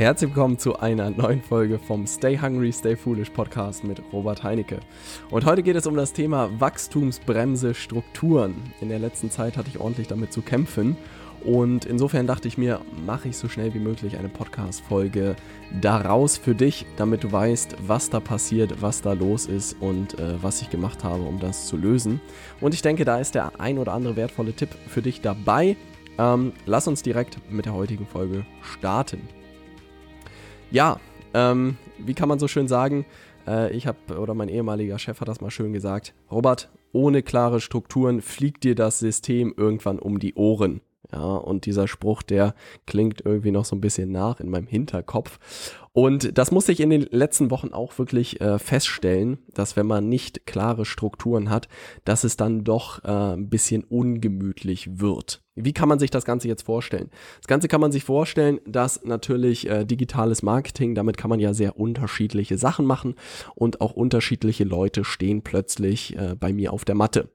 Herzlich willkommen zu einer neuen Folge vom Stay Hungry, Stay Foolish Podcast mit Robert Heinecke. Und heute geht es um das Thema Wachstumsbremse Strukturen. In der letzten Zeit hatte ich ordentlich damit zu kämpfen und insofern dachte ich mir, mache ich so schnell wie möglich eine Podcast-Folge daraus für dich, damit du weißt, was da passiert, was da los ist und äh, was ich gemacht habe, um das zu lösen. Und ich denke, da ist der ein oder andere wertvolle Tipp für dich dabei. Ähm, lass uns direkt mit der heutigen Folge starten. Ja, ähm, wie kann man so schön sagen? Äh, ich habe, oder mein ehemaliger Chef hat das mal schön gesagt, Robert, ohne klare Strukturen fliegt dir das System irgendwann um die Ohren. Ja, und dieser Spruch, der klingt irgendwie noch so ein bisschen nach in meinem Hinterkopf. Und das muss ich in den letzten Wochen auch wirklich äh, feststellen, dass wenn man nicht klare Strukturen hat, dass es dann doch äh, ein bisschen ungemütlich wird. Wie kann man sich das Ganze jetzt vorstellen? Das Ganze kann man sich vorstellen, dass natürlich äh, digitales Marketing, damit kann man ja sehr unterschiedliche Sachen machen und auch unterschiedliche Leute stehen plötzlich äh, bei mir auf der Matte.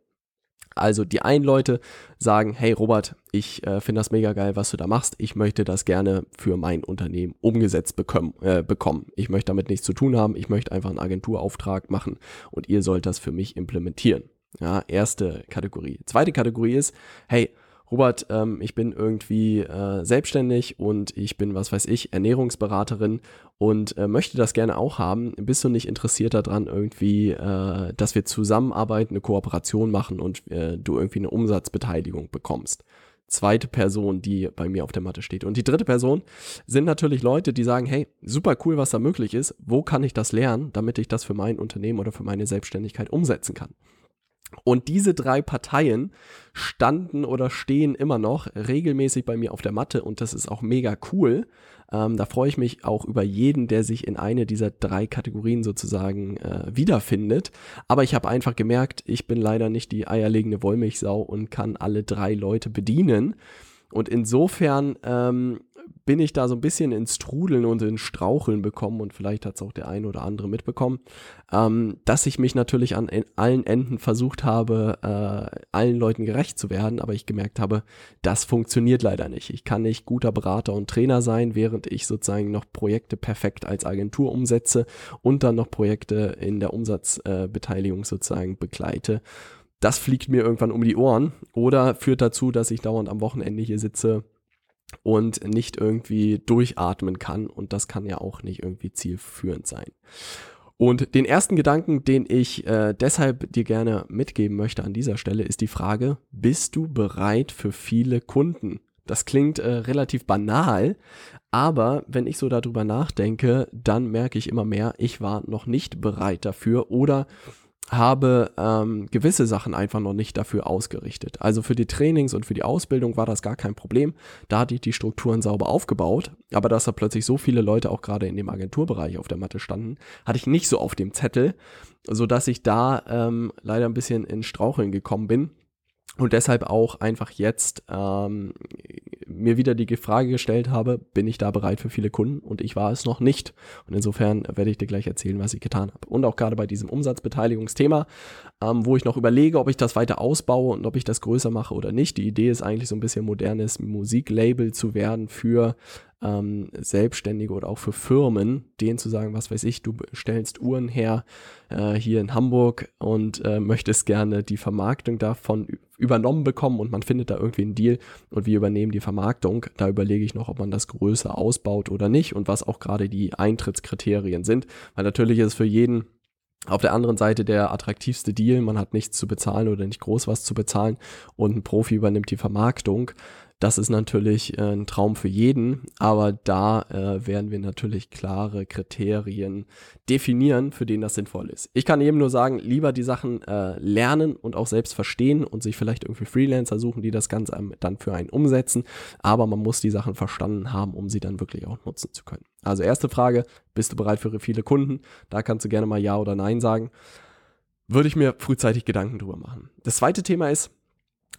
Also die einen Leute sagen, hey Robert, ich äh, finde das mega geil, was du da machst. Ich möchte das gerne für mein Unternehmen umgesetzt bekommen, äh, bekommen. Ich möchte damit nichts zu tun haben. Ich möchte einfach einen Agenturauftrag machen und ihr sollt das für mich implementieren. Ja, erste Kategorie. Zweite Kategorie ist, hey, Robert, ähm, ich bin irgendwie äh, selbstständig und ich bin, was weiß ich, Ernährungsberaterin und äh, möchte das gerne auch haben. Bist du nicht interessiert daran, irgendwie, äh, dass wir zusammenarbeiten, eine Kooperation machen und äh, du irgendwie eine Umsatzbeteiligung bekommst? Zweite Person, die bei mir auf der Matte steht. Und die dritte Person sind natürlich Leute, die sagen, hey, super cool, was da möglich ist. Wo kann ich das lernen, damit ich das für mein Unternehmen oder für meine Selbstständigkeit umsetzen kann? Und diese drei Parteien standen oder stehen immer noch regelmäßig bei mir auf der Matte und das ist auch mega cool. Ähm, da freue ich mich auch über jeden, der sich in eine dieser drei Kategorien sozusagen äh, wiederfindet. Aber ich habe einfach gemerkt, ich bin leider nicht die eierlegende Wollmilchsau und kann alle drei Leute bedienen. Und insofern ähm, bin ich da so ein bisschen ins Trudeln und ins Straucheln bekommen und vielleicht hat es auch der eine oder andere mitbekommen, ähm, dass ich mich natürlich an allen Enden versucht habe, äh, allen Leuten gerecht zu werden, aber ich gemerkt habe, das funktioniert leider nicht. Ich kann nicht guter Berater und Trainer sein, während ich sozusagen noch Projekte perfekt als Agentur umsetze und dann noch Projekte in der Umsatzbeteiligung äh, sozusagen begleite das fliegt mir irgendwann um die Ohren oder führt dazu, dass ich dauernd am Wochenende hier sitze und nicht irgendwie durchatmen kann. Und das kann ja auch nicht irgendwie zielführend sein. Und den ersten Gedanken, den ich äh, deshalb dir gerne mitgeben möchte an dieser Stelle, ist die Frage, bist du bereit für viele Kunden? Das klingt äh, relativ banal, aber wenn ich so darüber nachdenke, dann merke ich immer mehr, ich war noch nicht bereit dafür oder habe ähm, gewisse Sachen einfach noch nicht dafür ausgerichtet. Also für die Trainings und für die Ausbildung war das gar kein Problem. Da hatte ich die Strukturen sauber aufgebaut. Aber dass da plötzlich so viele Leute auch gerade in dem Agenturbereich auf der Matte standen, hatte ich nicht so auf dem Zettel, so dass ich da ähm, leider ein bisschen in Straucheln gekommen bin und deshalb auch einfach jetzt ähm, mir wieder die Frage gestellt habe, bin ich da bereit für viele Kunden? Und ich war es noch nicht. Und insofern werde ich dir gleich erzählen, was ich getan habe. Und auch gerade bei diesem Umsatzbeteiligungsthema, ähm, wo ich noch überlege, ob ich das weiter ausbaue und ob ich das größer mache oder nicht. Die Idee ist eigentlich so ein bisschen modernes Musiklabel zu werden für ähm, Selbstständige oder auch für Firmen, denen zu sagen, was weiß ich, du stellst Uhren her äh, hier in Hamburg und äh, möchtest gerne die Vermarktung davon übernommen bekommen und man findet da irgendwie einen Deal und wir übernehmen die Vermarktung. Da überlege ich noch, ob man das größer ausbaut oder nicht und was auch gerade die Eintrittskriterien sind, weil natürlich ist es für jeden auf der anderen Seite der attraktivste Deal, man hat nichts zu bezahlen oder nicht groß was zu bezahlen und ein Profi übernimmt die Vermarktung. Das ist natürlich äh, ein Traum für jeden, aber da äh, werden wir natürlich klare Kriterien definieren, für den das sinnvoll ist. Ich kann eben nur sagen, lieber die Sachen äh, lernen und auch selbst verstehen und sich vielleicht irgendwie Freelancer suchen, die das Ganze dann für einen umsetzen, aber man muss die Sachen verstanden haben, um sie dann wirklich auch nutzen zu können. Also erste Frage, bist du bereit für viele Kunden? Da kannst du gerne mal Ja oder Nein sagen. Würde ich mir frühzeitig Gedanken drüber machen. Das zweite Thema ist,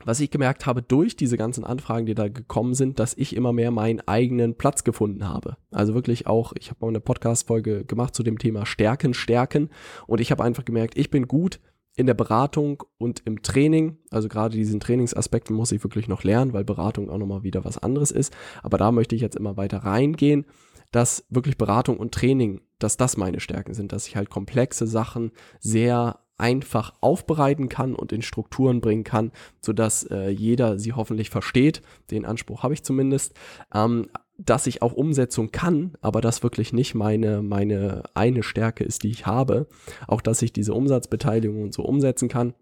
was ich gemerkt habe durch diese ganzen Anfragen, die da gekommen sind, dass ich immer mehr meinen eigenen Platz gefunden habe. Also wirklich auch, ich habe mal eine Podcast-Folge gemacht zu dem Thema Stärken, Stärken und ich habe einfach gemerkt, ich bin gut in der Beratung und im Training. Also gerade diesen Trainingsaspekten muss ich wirklich noch lernen, weil Beratung auch nochmal wieder was anderes ist. Aber da möchte ich jetzt immer weiter reingehen. dass wirklich Beratung und Training, dass das meine Stärken sind, dass ich halt komplexe Sachen sehr einfach aufbereiten kann und in Strukturen bringen kann, sodass äh, jeder sie hoffentlich versteht. Den Anspruch habe ich zumindest. Ähm, dass ich auch Umsetzung kann, aber das wirklich nicht meine, meine eine Stärke ist, die ich habe. Auch dass ich diese Umsatzbeteiligung und so umsetzen kann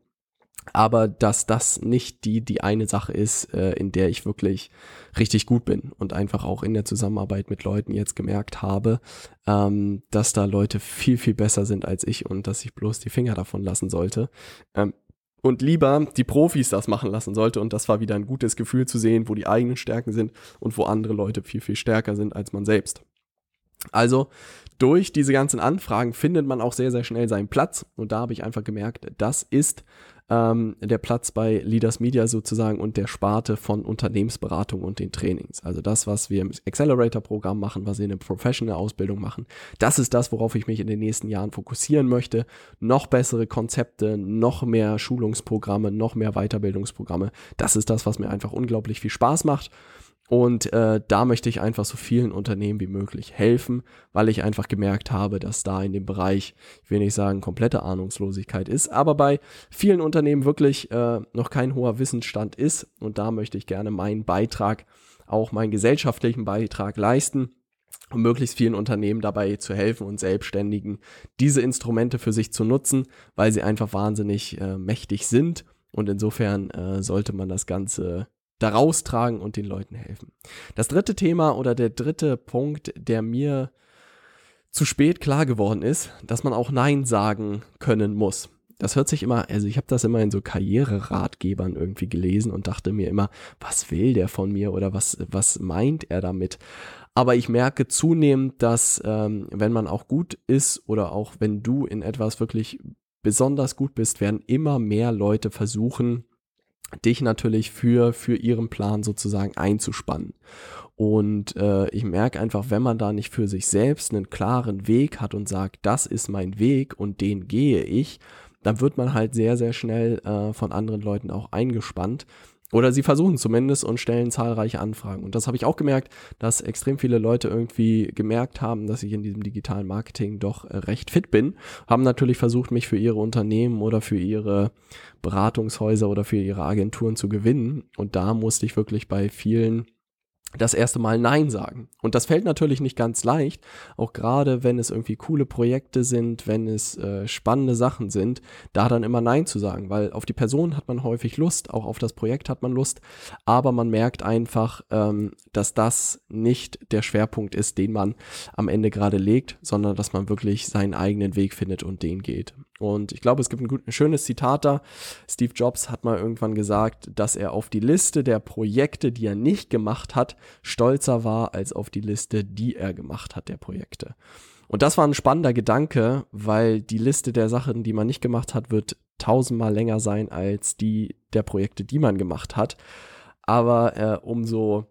aber dass das nicht die, die eine Sache ist, äh, in der ich wirklich richtig gut bin und einfach auch in der Zusammenarbeit mit Leuten jetzt gemerkt habe, ähm, dass da Leute viel, viel besser sind als ich und dass ich bloß die Finger davon lassen sollte. Ähm, und lieber die Profis das machen lassen sollte. Und das war wieder ein gutes Gefühl zu sehen, wo die eigenen Stärken sind und wo andere Leute viel, viel stärker sind als man selbst. Also durch diese ganzen Anfragen findet man auch sehr, sehr schnell seinen Platz. Und da habe ich einfach gemerkt, das ist ähm, der Platz bei Leaders Media sozusagen und der Sparte von Unternehmensberatung und den Trainings. Also das, was wir im Accelerator-Programm machen, was wir in der Professional-Ausbildung machen, das ist das, worauf ich mich in den nächsten Jahren fokussieren möchte. Noch bessere Konzepte, noch mehr Schulungsprogramme, noch mehr Weiterbildungsprogramme. Das ist das, was mir einfach unglaublich viel Spaß macht. Und äh, da möchte ich einfach so vielen Unternehmen wie möglich helfen, weil ich einfach gemerkt habe, dass da in dem Bereich, ich will nicht sagen, komplette Ahnungslosigkeit ist, aber bei vielen Unternehmen wirklich äh, noch kein hoher Wissensstand ist. Und da möchte ich gerne meinen Beitrag, auch meinen gesellschaftlichen Beitrag leisten um möglichst vielen Unternehmen dabei zu helfen und Selbstständigen diese Instrumente für sich zu nutzen, weil sie einfach wahnsinnig äh, mächtig sind. Und insofern äh, sollte man das Ganze da raustragen und den Leuten helfen. Das dritte Thema oder der dritte Punkt, der mir zu spät klar geworden ist, dass man auch Nein sagen können muss. Das hört sich immer, also ich habe das immer in so Karriereratgebern irgendwie gelesen und dachte mir immer, was will der von mir oder was, was meint er damit? Aber ich merke zunehmend, dass ähm, wenn man auch gut ist oder auch wenn du in etwas wirklich besonders gut bist, werden immer mehr Leute versuchen, dich natürlich für, für ihren Plan sozusagen einzuspannen. Und äh, ich merke einfach, wenn man da nicht für sich selbst einen klaren Weg hat und sagt, das ist mein Weg und den gehe ich, dann wird man halt sehr, sehr schnell äh, von anderen Leuten auch eingespannt. Oder sie versuchen zumindest und stellen zahlreiche Anfragen. Und das habe ich auch gemerkt, dass extrem viele Leute irgendwie gemerkt haben, dass ich in diesem digitalen Marketing doch äh, recht fit bin. Haben natürlich versucht, mich für ihre Unternehmen oder für ihre Beratungshäuser oder für ihre Agenturen zu gewinnen. Und da musste ich wirklich bei vielen das erste Mal Nein sagen. Und das fällt natürlich nicht ganz leicht, auch gerade wenn es irgendwie coole Projekte sind, wenn es äh, spannende Sachen sind, da dann immer Nein zu sagen, weil auf die Person hat man häufig Lust, auch auf das Projekt hat man Lust, aber man merkt einfach, ähm, dass das nicht der Schwerpunkt ist, den man am Ende gerade legt, sondern dass man wirklich seinen eigenen Weg findet und den geht. Und ich glaube, es gibt ein, gut, ein schönes Zitat da. Steve Jobs hat mal irgendwann gesagt, dass er auf die Liste der Projekte, die er nicht gemacht hat, stolzer war als auf die Liste, die er gemacht hat, der Projekte. Und das war ein spannender Gedanke, weil die Liste der Sachen, die man nicht gemacht hat, wird tausendmal länger sein als die der Projekte, die man gemacht hat. Aber äh, umso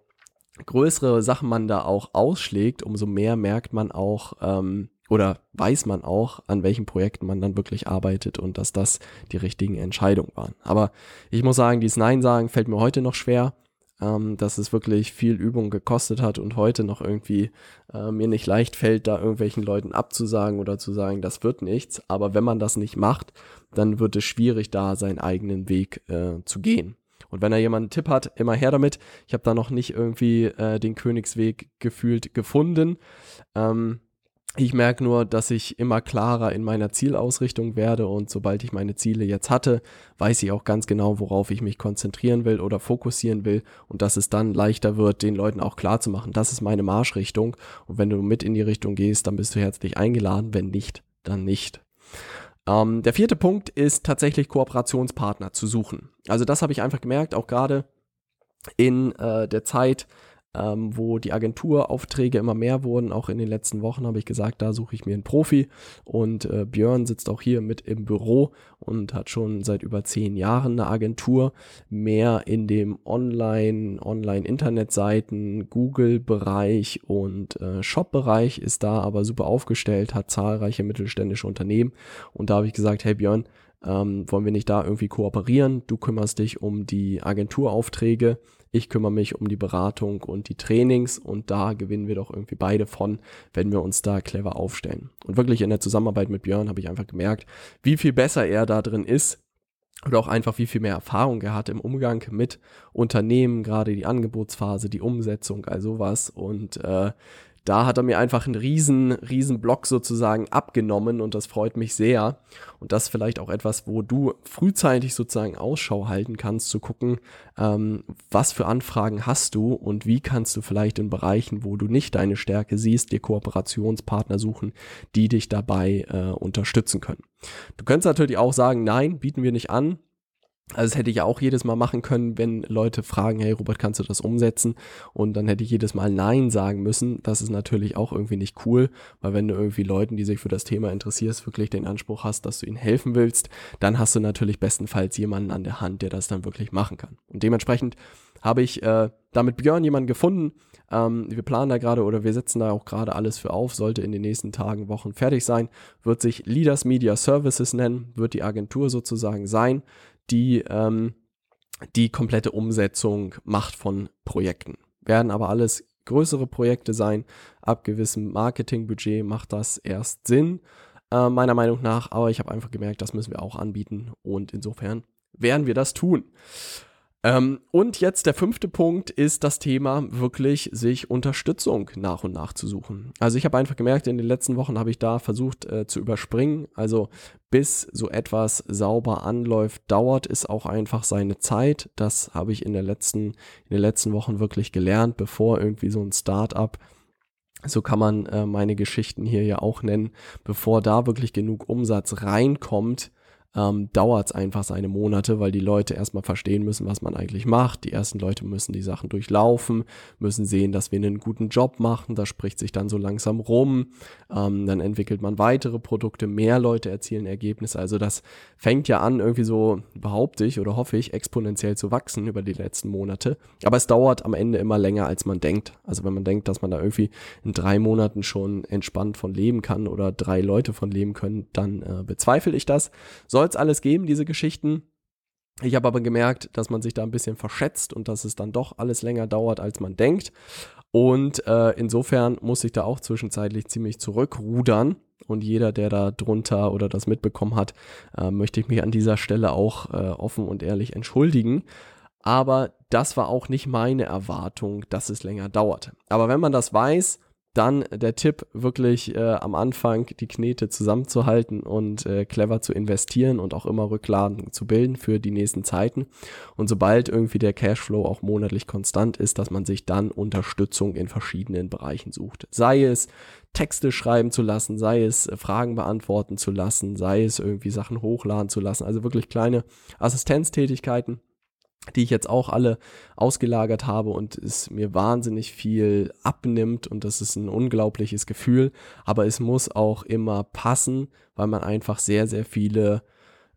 größere Sachen man da auch ausschlägt, umso mehr merkt man auch, ähm, oder weiß man auch, an welchen Projekten man dann wirklich arbeitet und dass das die richtigen Entscheidungen waren. Aber ich muss sagen, dieses Nein sagen fällt mir heute noch schwer, ähm, dass es wirklich viel Übung gekostet hat und heute noch irgendwie äh, mir nicht leicht fällt, da irgendwelchen Leuten abzusagen oder zu sagen, das wird nichts. Aber wenn man das nicht macht, dann wird es schwierig, da seinen eigenen Weg äh, zu gehen. Und wenn da jemand einen Tipp hat, immer her damit. Ich habe da noch nicht irgendwie äh, den Königsweg gefühlt gefunden. Ähm, ich merke nur, dass ich immer klarer in meiner Zielausrichtung werde und sobald ich meine Ziele jetzt hatte, weiß ich auch ganz genau, worauf ich mich konzentrieren will oder fokussieren will und dass es dann leichter wird, den Leuten auch klar zu machen, das ist meine Marschrichtung und wenn du mit in die Richtung gehst, dann bist du herzlich eingeladen, wenn nicht, dann nicht. Ähm, der vierte Punkt ist tatsächlich Kooperationspartner zu suchen. Also das habe ich einfach gemerkt, auch gerade in äh, der Zeit, ähm, wo die Agenturaufträge immer mehr wurden. Auch in den letzten Wochen habe ich gesagt, da suche ich mir einen Profi. Und äh, Björn sitzt auch hier mit im Büro und hat schon seit über zehn Jahren eine Agentur, mehr in dem Online, Online-Internetseiten, Google-Bereich und äh, Shop-Bereich, ist da aber super aufgestellt, hat zahlreiche mittelständische Unternehmen. Und da habe ich gesagt, hey Björn, Ähm, wollen wir nicht da irgendwie kooperieren? Du kümmerst dich um die Agenturaufträge, ich kümmere mich um die Beratung und die Trainings und da gewinnen wir doch irgendwie beide von, wenn wir uns da clever aufstellen. Und wirklich in der Zusammenarbeit mit Björn habe ich einfach gemerkt, wie viel besser er da drin ist, oder auch einfach wie viel mehr Erfahrung er hat im Umgang mit Unternehmen, gerade die Angebotsphase, die Umsetzung, all sowas. Und äh, da hat er mir einfach einen riesen, riesen Block sozusagen abgenommen und das freut mich sehr. Und das ist vielleicht auch etwas, wo du frühzeitig sozusagen Ausschau halten kannst, zu gucken, ähm, was für Anfragen hast du und wie kannst du vielleicht in Bereichen, wo du nicht deine Stärke siehst, dir Kooperationspartner suchen, die dich dabei äh, unterstützen können. Du könntest natürlich auch sagen, nein, bieten wir nicht an. Also das hätte ich auch jedes Mal machen können, wenn Leute fragen, hey Robert, kannst du das umsetzen? Und dann hätte ich jedes Mal Nein sagen müssen. Das ist natürlich auch irgendwie nicht cool, weil wenn du irgendwie Leuten, die sich für das Thema interessierst, wirklich den Anspruch hast, dass du ihnen helfen willst, dann hast du natürlich bestenfalls jemanden an der Hand, der das dann wirklich machen kann. Und dementsprechend habe ich äh, da Björn jemanden gefunden. Ähm, wir planen da gerade oder wir setzen da auch gerade alles für auf, sollte in den nächsten Tagen, Wochen fertig sein, wird sich Leaders Media Services nennen, wird die Agentur sozusagen sein die ähm, die komplette Umsetzung macht von Projekten. Werden aber alles größere Projekte sein. Ab gewissem Marketingbudget macht das erst Sinn, äh, meiner Meinung nach. Aber ich habe einfach gemerkt, das müssen wir auch anbieten und insofern werden wir das tun. Ähm, und jetzt der fünfte Punkt ist das Thema wirklich sich Unterstützung nach und nach zu suchen. Also ich habe einfach gemerkt, in den letzten Wochen habe ich da versucht äh, zu überspringen. Also bis so etwas sauber anläuft, dauert es auch einfach seine Zeit. Das habe ich in, der letzten, in den letzten Wochen wirklich gelernt, bevor irgendwie so ein Startup so kann man äh, meine Geschichten hier ja auch nennen, bevor da wirklich genug Umsatz reinkommt, ähm, dauert es einfach seine Monate, weil die Leute erstmal verstehen müssen, was man eigentlich macht. Die ersten Leute müssen die Sachen durchlaufen, müssen sehen, dass wir einen guten Job machen. Das spricht sich dann so langsam rum. Ähm, dann entwickelt man weitere Produkte, mehr Leute erzielen Ergebnisse. Also das fängt ja an, irgendwie so, behaupte ich oder hoffe ich, exponentiell zu wachsen über die letzten Monate. Aber es dauert am Ende immer länger, als man denkt. Also wenn man denkt, dass man da irgendwie in drei Monaten schon entspannt von leben kann oder drei Leute von leben können, dann äh, bezweifle ich das. Soll soll es alles geben, diese Geschichten. Ich habe aber gemerkt, dass man sich da ein bisschen verschätzt und dass es dann doch alles länger dauert, als man denkt. Und äh, insofern muss ich da auch zwischenzeitlich ziemlich zurückrudern. Und jeder, der da drunter oder das mitbekommen hat, äh, möchte ich mich an dieser Stelle auch äh, offen und ehrlich entschuldigen. Aber das war auch nicht meine Erwartung, dass es länger dauert. Aber wenn man das weiß, dann der Tipp, wirklich äh, am Anfang die Knete zusammenzuhalten und äh, clever zu investieren und auch immer Rücklagen zu bilden für die nächsten Zeiten. Und sobald irgendwie der Cashflow auch monatlich konstant ist, dass man sich dann Unterstützung in verschiedenen Bereichen sucht. Sei es Texte schreiben zu lassen, sei es äh, Fragen beantworten zu lassen, sei es irgendwie Sachen hochladen zu lassen. Also wirklich kleine Assistenztätigkeiten die ich jetzt auch alle ausgelagert habe und es mir wahnsinnig viel abnimmt und das ist ein unglaubliches Gefühl, aber es muss auch immer passen, weil man einfach sehr, sehr viele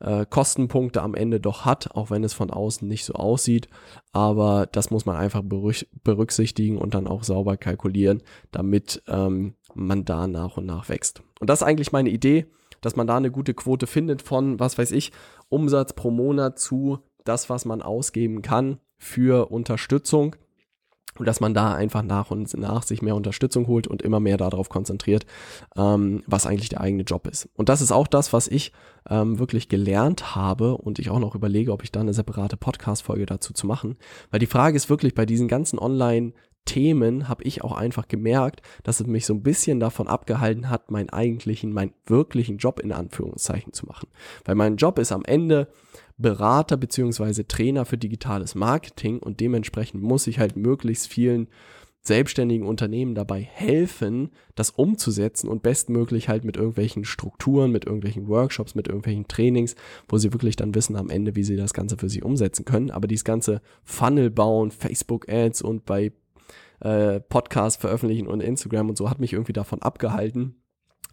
äh, Kostenpunkte am Ende doch hat, auch wenn es von außen nicht so aussieht, aber das muss man einfach berücksichtigen und dann auch sauber kalkulieren, damit ähm, man da nach und nach wächst. Und das ist eigentlich meine Idee, dass man da eine gute Quote findet von, was weiß ich, Umsatz pro Monat zu das, was man ausgeben kann für Unterstützung und dass man da einfach nach und nach sich mehr Unterstützung holt und immer mehr darauf konzentriert, ähm, was eigentlich der eigene Job ist. Und das ist auch das, was ich ähm, wirklich gelernt habe und ich auch noch überlege, ob ich da eine separate Podcast-Folge dazu zu machen. Weil die Frage ist wirklich bei diesen ganzen Online- Themen habe ich auch einfach gemerkt, dass es mich so ein bisschen davon abgehalten hat, meinen eigentlichen, meinen wirklichen Job in Anführungszeichen zu machen. Weil mein Job ist am Ende Berater beziehungsweise Trainer für digitales Marketing und dementsprechend muss ich halt möglichst vielen selbstständigen Unternehmen dabei helfen, das umzusetzen und bestmöglich halt mit irgendwelchen Strukturen, mit irgendwelchen Workshops, mit irgendwelchen Trainings, wo sie wirklich dann wissen am Ende, wie sie das Ganze für sich umsetzen können. Aber dieses ganze Funnel bauen, Facebook Ads und bei äh, Podcast veröffentlichen und Instagram und so hat mich irgendwie davon abgehalten,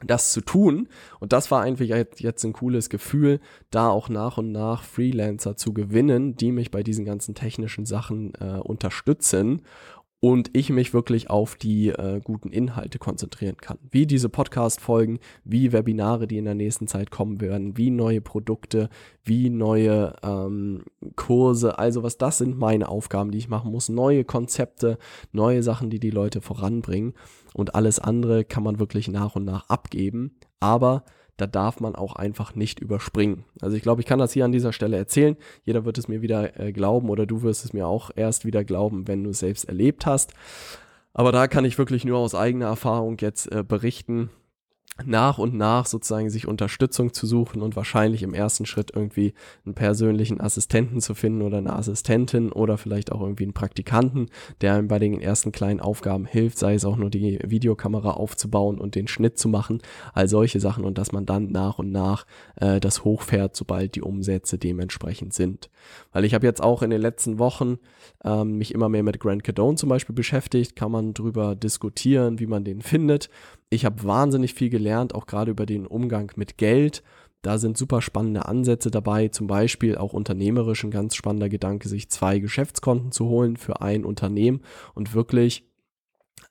das zu tun. Und das war eigentlich jetzt ein cooles Gefühl, da auch nach und nach Freelancer zu gewinnen, die mich bei diesen ganzen technischen Sachen äh, unterstützen und ich mich wirklich auf die äh, guten Inhalte konzentrieren kann. Wie diese Podcast-Folgen, wie Webinare, die in der nächsten Zeit kommen werden, wie neue Produkte, wie neue ähm, Kurse, also was das sind meine Aufgaben, die ich machen muss, neue Konzepte, neue Sachen, die die Leute voranbringen. Und alles andere kann man wirklich nach und nach abgeben, aber da darf man auch einfach nicht überspringen. Also ich glaube, ich kann das hier an dieser Stelle erzählen. Jeder wird es mir wieder äh, glauben oder du wirst es mir auch erst wieder glauben, wenn du es selbst erlebt hast. Aber da kann ich wirklich nur aus eigener Erfahrung jetzt äh, berichten nach und nach sozusagen sich Unterstützung zu suchen und wahrscheinlich im ersten Schritt irgendwie einen persönlichen Assistenten zu finden oder eine Assistentin oder vielleicht auch irgendwie einen Praktikanten, der einem bei den ersten kleinen Aufgaben hilft, sei es auch nur die Videokamera aufzubauen und den Schnitt zu machen, all solche Sachen und dass man dann nach und nach äh, das hochfährt, sobald die Umsätze dementsprechend sind. Weil ich habe jetzt auch in den letzten Wochen ähm, mich immer mehr mit Grant Cardone zum Beispiel beschäftigt, kann man drüber diskutieren, wie man den findet. Ich habe wahnsinnig viel gelernt, auch gerade über den Umgang mit Geld. Da sind super spannende Ansätze dabei, zum Beispiel auch unternehmerisch ein ganz spannender Gedanke, sich zwei Geschäftskonten zu holen für ein Unternehmen und wirklich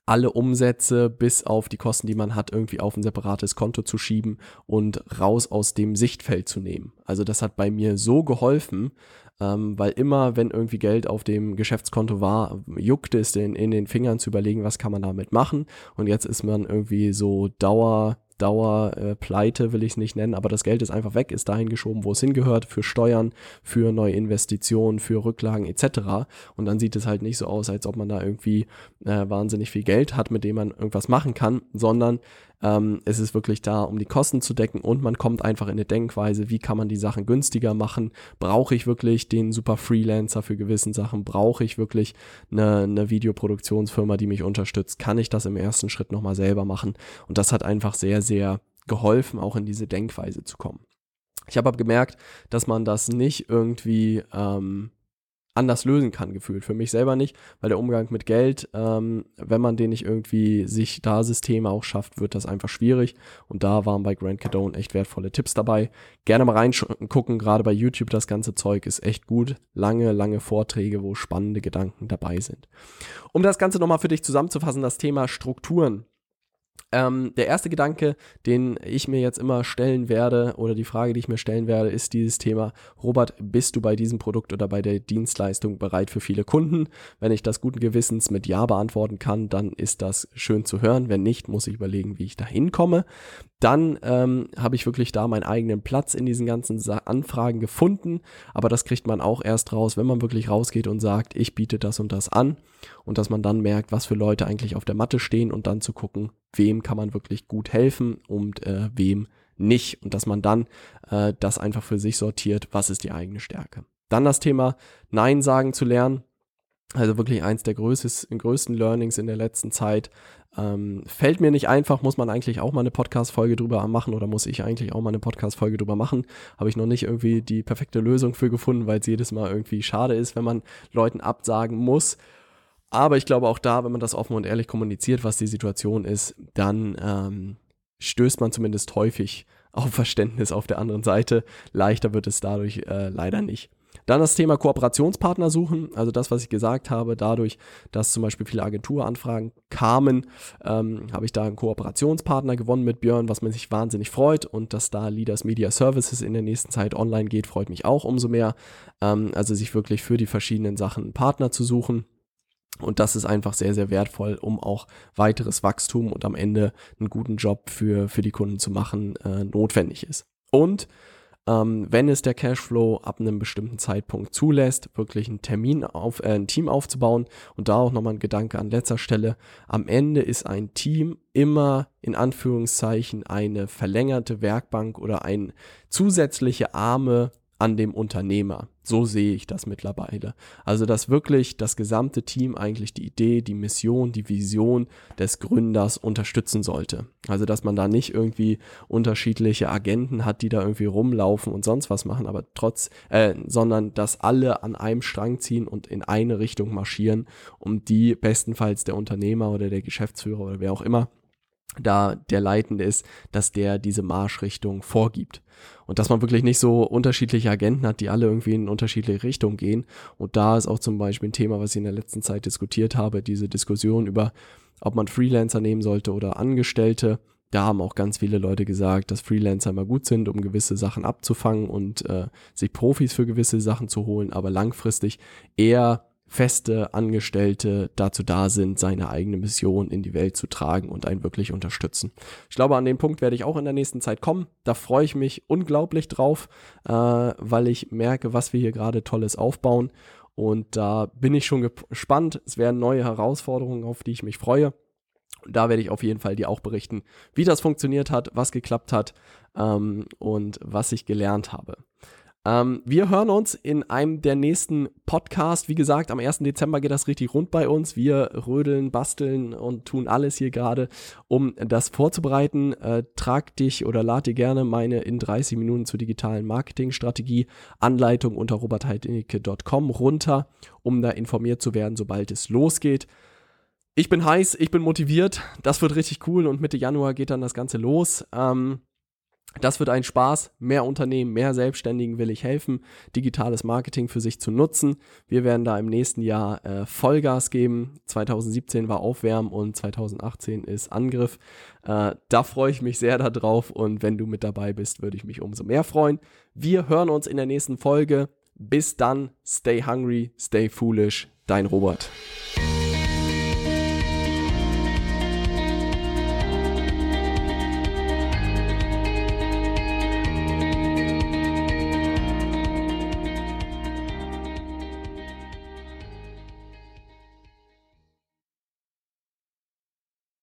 alle Umsätze bis auf die Kosten, die man hat, irgendwie auf ein separates Konto zu schieben und raus aus dem Sichtfeld zu nehmen. Also das hat bei mir so geholfen, ähm, weil immer, wenn irgendwie Geld auf dem Geschäftskonto war, juckte es den, in den Fingern zu überlegen, was kann man damit machen. Und jetzt ist man irgendwie so Dauer, Dauerpleite, äh, will ich es nicht nennen, aber das Geld ist einfach weg, ist dahin geschoben, wo es hingehört, für Steuern, für neue Investitionen, für Rücklagen etc. Und dann sieht es halt nicht so aus, als ob man da irgendwie äh, wahnsinnig viel Geld hat, mit dem man irgendwas machen kann, sondern ähm, es ist wirklich da, um die Kosten zu decken und man kommt einfach in eine Denkweise, wie kann man die Sachen günstiger machen? Brauche ich wirklich den super Freelancer für gewissen Sachen? Brauche ich wirklich eine, eine Videoproduktionsfirma, die mich unterstützt? Kann ich das im ersten Schritt nochmal selber machen? Und das hat einfach sehr, sehr geholfen, auch in diese Denkweise zu kommen. Ich habe aber gemerkt, dass man das nicht irgendwie ähm, anders lösen kann, gefühlt. Für mich selber nicht, weil der Umgang mit Geld, ähm, wenn man den nicht irgendwie sich da Systeme auch schafft, wird das einfach schwierig. Und da waren bei Grant Cardone echt wertvolle Tipps dabei. Gerne mal reingucken, gerade bei YouTube, das ganze Zeug ist echt gut. Lange, lange Vorträge, wo spannende Gedanken dabei sind. Um das Ganze nochmal für dich zusammenzufassen, das Thema Strukturen ähm, der erste Gedanke, den ich mir jetzt immer stellen werde, oder die Frage, die ich mir stellen werde, ist dieses Thema, Robert, bist du bei diesem Produkt oder bei der Dienstleistung bereit für viele Kunden? Wenn ich das guten Gewissens mit Ja beantworten kann, dann ist das schön zu hören. Wenn nicht, muss ich überlegen, wie ich da hinkomme. Dann ähm, habe ich wirklich da meinen eigenen Platz in diesen ganzen Sa Anfragen gefunden, aber das kriegt man auch erst raus, wenn man wirklich rausgeht und sagt, ich biete das und das an und dass man dann merkt, was für Leute eigentlich auf der Matte stehen und dann zu gucken, wem kann man wirklich gut helfen und äh, wem nicht. Und dass man dann äh, das einfach für sich sortiert, was ist die eigene Stärke. Dann das Thema Nein sagen zu lernen. Also wirklich eins der größten, größten Learnings in der letzten Zeit. Ähm, fällt mir nicht einfach, muss man eigentlich auch mal eine Podcast-Folge drüber machen oder muss ich eigentlich auch mal eine Podcast-Folge drüber machen. Habe ich noch nicht irgendwie die perfekte Lösung für gefunden, weil es jedes Mal irgendwie schade ist, wenn man Leuten absagen muss. Aber ich glaube auch da, wenn man das offen und ehrlich kommuniziert, was die Situation ist, dann ähm, stößt man zumindest häufig auf Verständnis auf der anderen Seite. Leichter wird es dadurch äh, leider nicht. Dann das Thema Kooperationspartner suchen, also das, was ich gesagt habe, dadurch, dass zum Beispiel viele Agenturanfragen kamen, ähm, habe ich da einen Kooperationspartner gewonnen mit Björn, was mich wahnsinnig freut und dass da Leaders Media Services in der nächsten Zeit online geht, freut mich auch umso mehr. Ähm, also sich wirklich für die verschiedenen Sachen einen Partner zu suchen. Und das ist einfach sehr, sehr wertvoll, um auch weiteres Wachstum und am Ende einen guten Job für, für die Kunden zu machen, äh, notwendig ist. Und ähm, wenn es der Cashflow ab einem bestimmten Zeitpunkt zulässt, wirklich einen Termin auf, äh, ein Team aufzubauen und da auch nochmal ein Gedanke an letzter Stelle. Am Ende ist ein Team immer in Anführungszeichen eine verlängerte Werkbank oder ein zusätzliche Arme an dem Unternehmer. So sehe ich das mittlerweile. Also, dass wirklich das gesamte Team eigentlich die Idee, die Mission, die Vision des Gründers unterstützen sollte. Also, dass man da nicht irgendwie unterschiedliche Agenten hat, die da irgendwie rumlaufen und sonst was machen, aber trotz, äh, sondern dass alle an einem Strang ziehen und in eine Richtung marschieren, um die bestenfalls der Unternehmer oder der Geschäftsführer oder wer auch immer da der Leitende ist, dass der diese Marschrichtung vorgibt. Und dass man wirklich nicht so unterschiedliche Agenten hat, die alle irgendwie in unterschiedliche Richtungen gehen. Und da ist auch zum Beispiel ein Thema, was ich in der letzten Zeit diskutiert habe, diese Diskussion über, ob man Freelancer nehmen sollte oder Angestellte. Da haben auch ganz viele Leute gesagt, dass Freelancer immer gut sind, um gewisse Sachen abzufangen und äh, sich Profis für gewisse Sachen zu holen, aber langfristig eher feste Angestellte dazu da sind, seine eigene Mission in die Welt zu tragen und einen wirklich unterstützen. Ich glaube, an den Punkt werde ich auch in der nächsten Zeit kommen. Da freue ich mich unglaublich drauf, äh, weil ich merke, was wir hier gerade Tolles aufbauen. Und da bin ich schon gespannt. Es werden neue Herausforderungen, auf die ich mich freue. Und da werde ich auf jeden Fall dir auch berichten, wie das funktioniert hat, was geklappt hat ähm, und was ich gelernt habe. Ähm, wir hören uns in einem der nächsten Podcasts. Wie gesagt, am 1. Dezember geht das richtig rund bei uns. Wir rödeln, basteln und tun alles hier gerade, um das vorzubereiten. Äh, trag dich oder lad dir gerne meine in 30 Minuten zur digitalen Marketingstrategie Anleitung unter robertheidinike.com runter, um da informiert zu werden, sobald es losgeht. Ich bin heiß, ich bin motiviert. Das wird richtig cool und Mitte Januar geht dann das Ganze los. Ähm, das wird ein Spaß. Mehr Unternehmen, mehr Selbstständigen will ich helfen, digitales Marketing für sich zu nutzen. Wir werden da im nächsten Jahr äh, Vollgas geben. 2017 war Aufwärmen und 2018 ist Angriff. Äh, da freue ich mich sehr darauf und wenn du mit dabei bist, würde ich mich umso mehr freuen. Wir hören uns in der nächsten Folge. Bis dann, stay hungry, stay foolish, dein Robert.